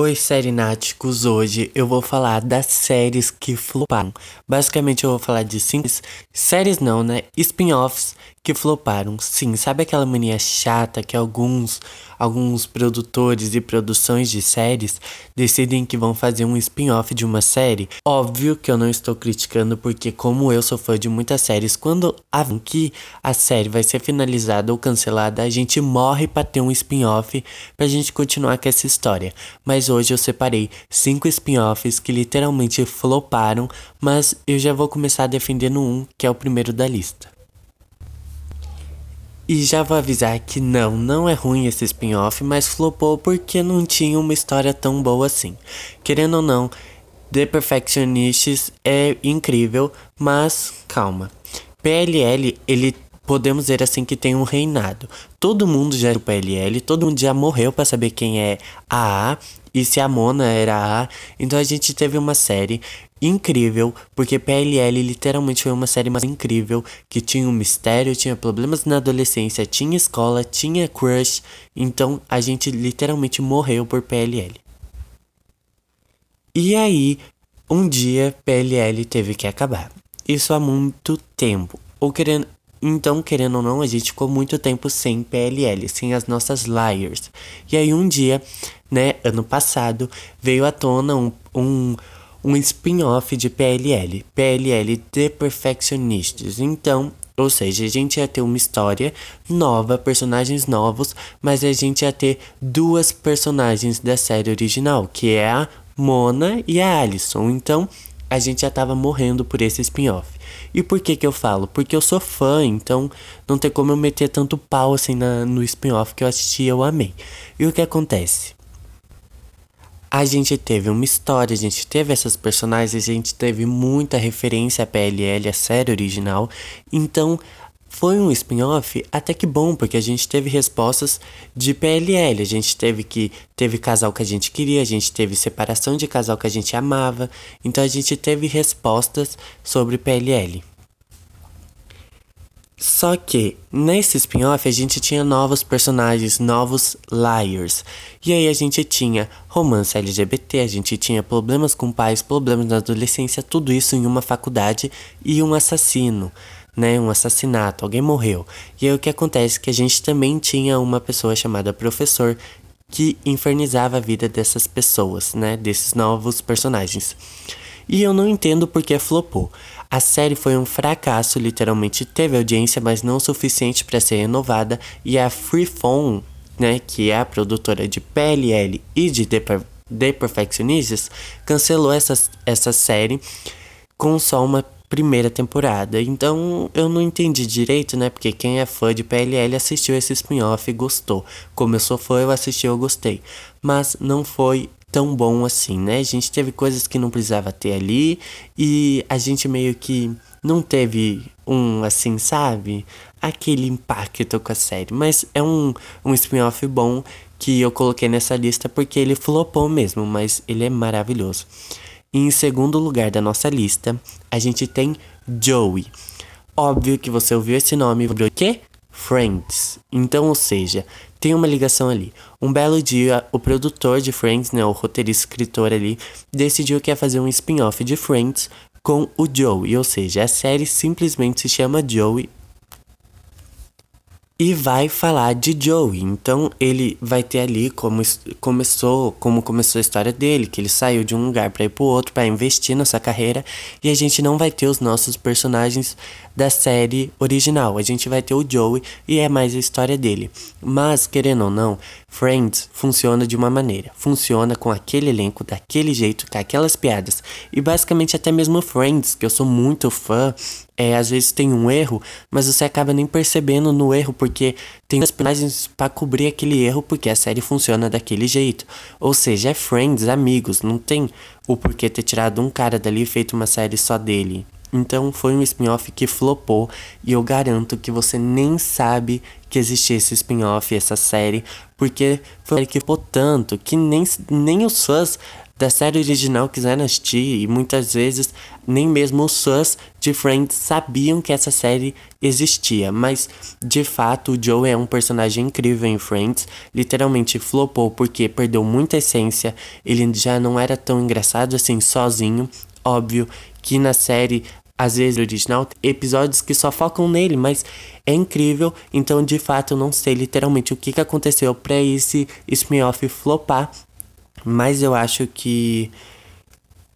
Oi, Serináticos! Hoje eu vou falar das séries que floparam. Basicamente, eu vou falar de cinco séries, não, né? Spin-offs que floparam. Sim, sabe aquela mania chata que alguns alguns produtores e produções de séries decidem que vão fazer um spin-off de uma série? Óbvio que eu não estou criticando porque como eu sou fã de muitas séries, quando a que a série vai ser finalizada ou cancelada, a gente morre para ter um spin-off pra gente continuar com essa história. Mas hoje eu separei cinco spin-offs que literalmente floparam, mas eu já vou começar defendendo um, que é o primeiro da lista. E já vou avisar que não, não é ruim esse spin-off, mas flopou porque não tinha uma história tão boa assim. Querendo ou não, The Perfectionists é incrível, mas calma. PLL, ele podemos dizer assim que tem um reinado. Todo mundo já era o PLL, todo mundo já morreu para saber quem é a A e se a Mona era a. Então a gente teve uma série incrível, porque PLL literalmente foi uma série mais incrível, que tinha um mistério, tinha problemas na adolescência, tinha escola, tinha crush, então a gente literalmente morreu por PLL. E aí, um dia PLL teve que acabar. Isso há muito tempo. Ou querendo, então, querendo ou não, a gente ficou muito tempo sem PLL, sem as nossas liars. E aí um dia, né, ano passado, veio à tona um, um um spin-off de PLL, PLL The Perfectionists. Então, ou seja, a gente ia ter uma história nova, personagens novos, mas a gente ia ter duas personagens da série original, que é a Mona e a Alison. Então, a gente já tava morrendo por esse spin-off. E por que que eu falo? Porque eu sou fã, então não tem como eu meter tanto pau assim na, no spin-off que eu assisti eu amei. E o que acontece? A gente teve uma história, a gente teve essas personagens, a gente teve muita referência à PLL, a série original. Então, foi um spin-off até que bom, porque a gente teve respostas de PLL, a gente teve que teve casal que a gente queria, a gente teve separação de casal que a gente amava. Então a gente teve respostas sobre PLL. Só que nesse spin-off a gente tinha novos personagens, novos liars. E aí a gente tinha romance LGBT, a gente tinha problemas com pais, problemas na adolescência, tudo isso em uma faculdade e um assassino, né? Um assassinato, alguém morreu. E aí o que acontece é que a gente também tinha uma pessoa chamada professor que infernizava a vida dessas pessoas, né? Desses novos personagens. E eu não entendo porque flopou. A série foi um fracasso, literalmente teve audiência, mas não suficiente para ser renovada, e a Freeform, né, que é a produtora de PLL e de The, per The Perfectionists, cancelou essa, essa série com só uma primeira temporada. Então eu não entendi direito, né? Porque quem é fã de PLL assistiu esse spin-off e gostou. Como eu sou fã, eu assisti eu gostei. Mas não foi tão bom assim, né? A gente teve coisas que não precisava ter ali e a gente meio que não teve um assim, sabe? Aquele impacto com a série. Mas é um, um spin-off bom que eu coloquei nessa lista porque ele flopou mesmo, mas ele é maravilhoso. E em segundo lugar da nossa lista, a gente tem Joey. Óbvio que você ouviu esse nome, o quê? Friends. Então, ou seja, tem uma ligação ali. Um belo dia, o produtor de Friends, né, o roteirista escritor ali, decidiu que ia fazer um spin-off de Friends com o Joey, ou seja, a série simplesmente se chama Joey e vai falar de Joey. Então ele vai ter ali como começou, como começou a história dele, que ele saiu de um lugar para ir pro outro para investir nessa carreira e a gente não vai ter os nossos personagens da série original. A gente vai ter o Joey e é mais a história dele. Mas querendo ou não, Friends funciona de uma maneira. Funciona com aquele elenco daquele jeito, com aquelas piadas. E basicamente até mesmo Friends, que eu sou muito fã, é, às vezes tem um erro, mas você acaba nem percebendo no erro, porque tem as personagens para cobrir aquele erro, porque a série funciona daquele jeito. Ou seja, é friends, amigos, não tem o porquê ter tirado um cara dali e feito uma série só dele. Então foi um spin-off que flopou e eu garanto que você nem sabe que existia esse spin-off, essa série, porque foi que flopou tanto que nem, nem os fãs da série original quiseram assistir e muitas vezes nem mesmo os fãs de Friends sabiam que essa série existia, mas de fato o Joe é um personagem incrível em Friends, literalmente flopou porque perdeu muita essência, ele já não era tão engraçado assim sozinho, óbvio que na série às vezes original, episódios que só focam nele, mas é incrível. Então, de fato, eu não sei literalmente o que, que aconteceu para esse spin-off flopar, mas eu acho que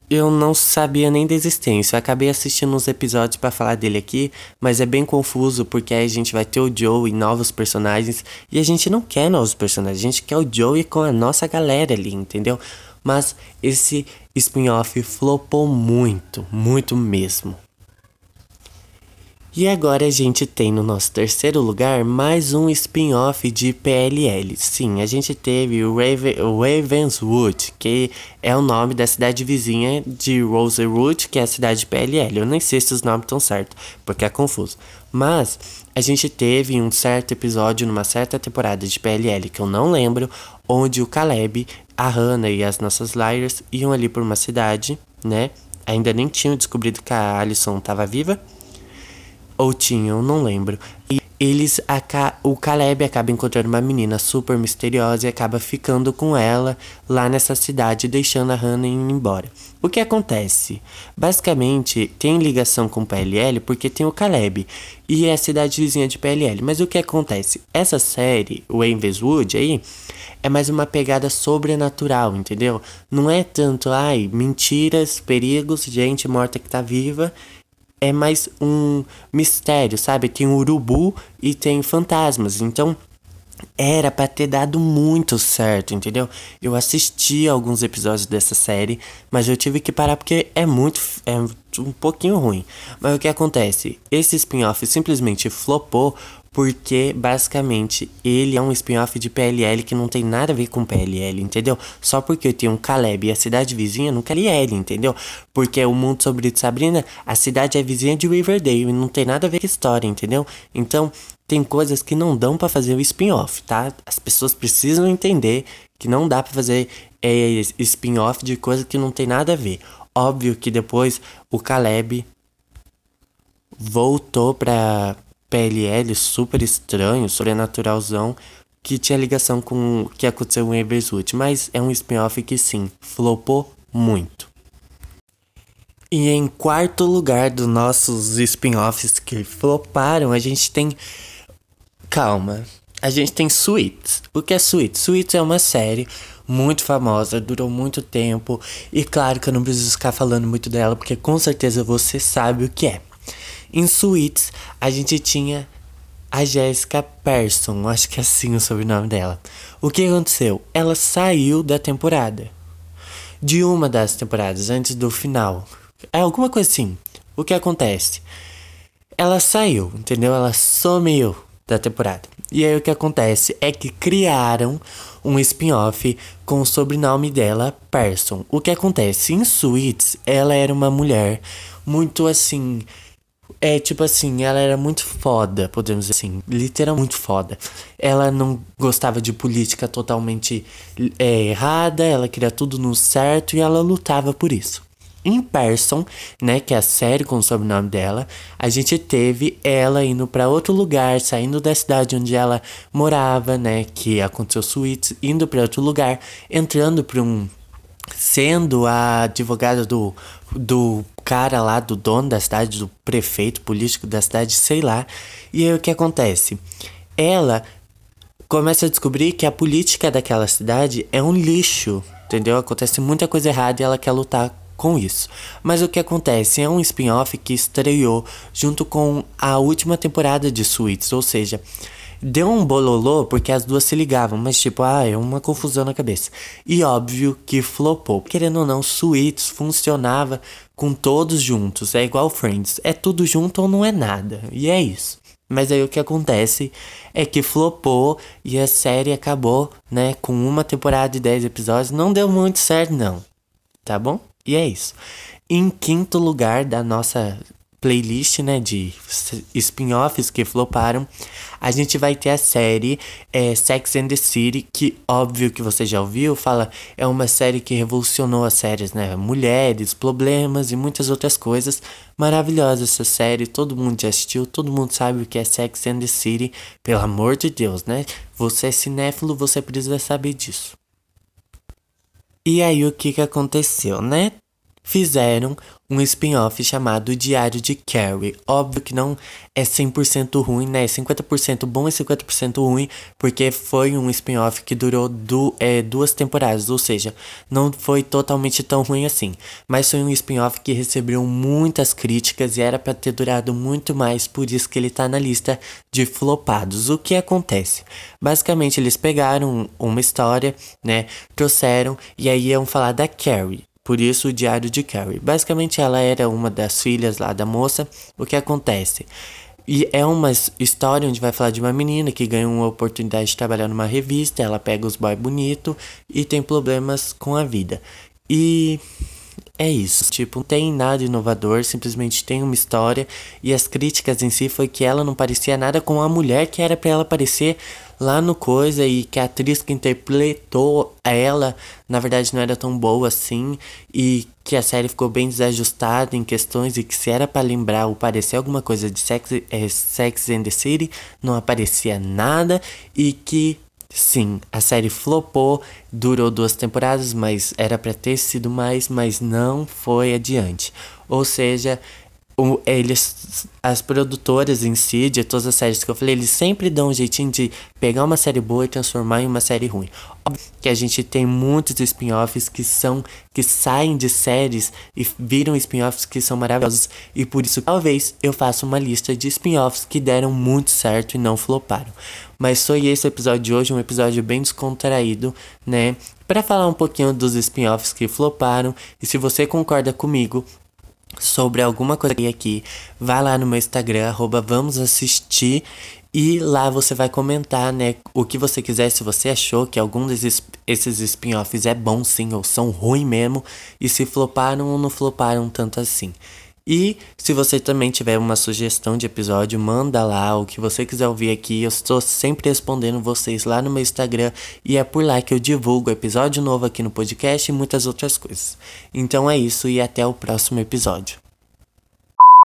eu não sabia nem da existência. Eu acabei assistindo uns episódios para falar dele aqui, mas é bem confuso porque aí a gente vai ter o Joe e novos personagens e a gente não quer novos personagens, a gente quer o Joe com a nossa galera ali, entendeu? Mas esse spin-off flopou muito, muito mesmo. E agora a gente tem no nosso terceiro lugar mais um spin-off de PLL. Sim, a gente teve o, Raven, Ravenswood, que é o nome da cidade vizinha de Rosewood, que é a cidade de PLL. Eu nem sei se os nomes estão certos, porque é confuso. Mas a gente teve um certo episódio numa certa temporada de PLL que eu não lembro, onde o Caleb, a Hannah e as nossas Liars iam ali por uma cidade, né? Ainda nem tinham descobrido que a Alison estava viva ou tinham, não lembro. E eles, o Caleb acaba encontrando uma menina super misteriosa e acaba ficando com ela lá nessa cidade, deixando a Hannah indo embora. O que acontece? Basicamente, tem ligação com PLL porque tem o Caleb e é a cidade vizinha de PLL. Mas o que acontece? Essa série, o Wood aí, é mais uma pegada sobrenatural, entendeu? Não é tanto, ai, mentiras, perigos, gente morta que tá viva é mais um mistério, sabe? Tem urubu e tem fantasmas. Então, era para ter dado muito certo, entendeu? Eu assisti alguns episódios dessa série, mas eu tive que parar porque é muito. é um pouquinho ruim. Mas o que acontece? Esse spin-off simplesmente flopou porque basicamente ele é um spin-off de PLL que não tem nada a ver com PLL, entendeu? Só porque eu tenho um Caleb e a cidade vizinha não PLL, entendeu? Porque o mundo sobre Sabrina, a cidade é vizinha de Riverdale e não tem nada a ver com a história, entendeu? Então, tem coisas que não dão para fazer o spin-off, tá? As pessoas precisam entender que não dá para fazer é, spin-off de coisa que não tem nada a ver. Óbvio que depois o Caleb voltou pra PLL super estranho, sobrenaturalzão, que tinha ligação com o que aconteceu em Everswood, mas é um spin-off que sim, flopou muito. E em quarto lugar dos nossos spin-offs que floparam, a gente tem. Calma. A gente tem Suits. O que é Suits? Suits é uma série muito famosa, durou muito tempo. E claro que eu não preciso ficar falando muito dela, porque com certeza você sabe o que é. Em Suits, a gente tinha a Jessica Persson, acho que é assim o sobrenome dela. O que aconteceu? Ela saiu da temporada. De uma das temporadas, antes do final. É alguma coisa assim. O que acontece? Ela saiu, entendeu? Ela sumiu da temporada. E aí o que acontece é que criaram um spin-off com o sobrenome dela, Person. O que acontece? Em Suits, ela era uma mulher muito assim é, tipo assim, ela era muito foda, podemos dizer assim, literalmente muito foda. Ela não gostava de política totalmente é, errada, ela queria tudo no certo e ela lutava por isso. Em Person, né, que é a série com o sobrenome dela, a gente teve ela indo para outro lugar, saindo da cidade onde ela morava, né, que aconteceu suítes, indo para outro lugar, entrando para um sendo a advogada do, do cara lá, do dono da cidade, do prefeito político da cidade, sei lá. E aí o que acontece? Ela começa a descobrir que a política daquela cidade é um lixo, entendeu? Acontece muita coisa errada e ela quer lutar com isso. Mas o que acontece é um spin-off que estreou junto com a última temporada de Suits, ou seja, Deu um bololô porque as duas se ligavam, mas tipo, ah, é uma confusão na cabeça. E óbvio que flopou. Querendo ou não, Suits funcionava com todos juntos. É igual Friends. É tudo junto ou não é nada. E é isso. Mas aí o que acontece é que flopou e a série acabou, né, com uma temporada de 10 episódios. Não deu muito certo, não. Tá bom? E é isso. Em quinto lugar da nossa playlist, né, de spin-offs que floparam, a gente vai ter a série é, Sex and the City, que óbvio que você já ouviu, fala, é uma série que revolucionou as séries, né, mulheres, problemas e muitas outras coisas. Maravilhosa essa série, todo mundo já assistiu, todo mundo sabe o que é Sex and the City, pelo amor de Deus, né? Você é cinéfilo, você precisa saber disso. E aí o que que aconteceu, né? Fizeram um spin-off chamado Diário de Carrie. Óbvio que não é 100% ruim, né? 50% bom e 50% ruim, porque foi um spin-off que durou du é, duas temporadas, ou seja, não foi totalmente tão ruim assim. Mas foi um spin-off que recebeu muitas críticas e era para ter durado muito mais, por isso que ele tá na lista de flopados. O que acontece? Basicamente, eles pegaram uma história, né? Trouxeram e aí iam falar da Carrie. Por isso, o Diário de Carrie. Basicamente, ela era uma das filhas lá da moça. O que acontece? E é uma história onde vai falar de uma menina que ganha uma oportunidade de trabalhar numa revista. Ela pega os boys bonito e tem problemas com a vida. E é isso. Tipo, não tem nada inovador, simplesmente tem uma história. E as críticas em si foi que ela não parecia nada com a mulher que era para ela parecer lá no coisa e que a atriz que interpretou ela, na verdade, não era tão boa assim e que a série ficou bem desajustada em questões e que se era para lembrar ou parecer alguma coisa de Sex, é, Sex and the City, não aparecia nada e que Sim, a série flopou, durou duas temporadas, mas era para ter sido mais, mas não foi adiante. Ou seja, o, eles, as produtoras em si, de todas as séries que eu falei, eles sempre dão um jeitinho de pegar uma série boa e transformar em uma série ruim. Óbvio que a gente tem muitos spin-offs que são, que saem de séries e viram spin-offs que são maravilhosos. E por isso, talvez, eu faça uma lista de spin-offs que deram muito certo e não floparam. Mas foi esse episódio de hoje, um episódio bem descontraído, né? Para falar um pouquinho dos spin-offs que floparam. E se você concorda comigo, sobre alguma coisa aqui, vai lá no meu Instagram, arroba vamos assistir. E lá você vai comentar, né, o que você quiser, se você achou que algum desses esses spin-offs é bom sim ou são ruim mesmo, e se floparam ou não floparam tanto assim. E se você também tiver uma sugestão de episódio, manda lá o que você quiser ouvir aqui. Eu estou sempre respondendo vocês lá no meu Instagram e é por lá que eu divulgo episódio novo aqui no podcast e muitas outras coisas. Então é isso e até o próximo episódio.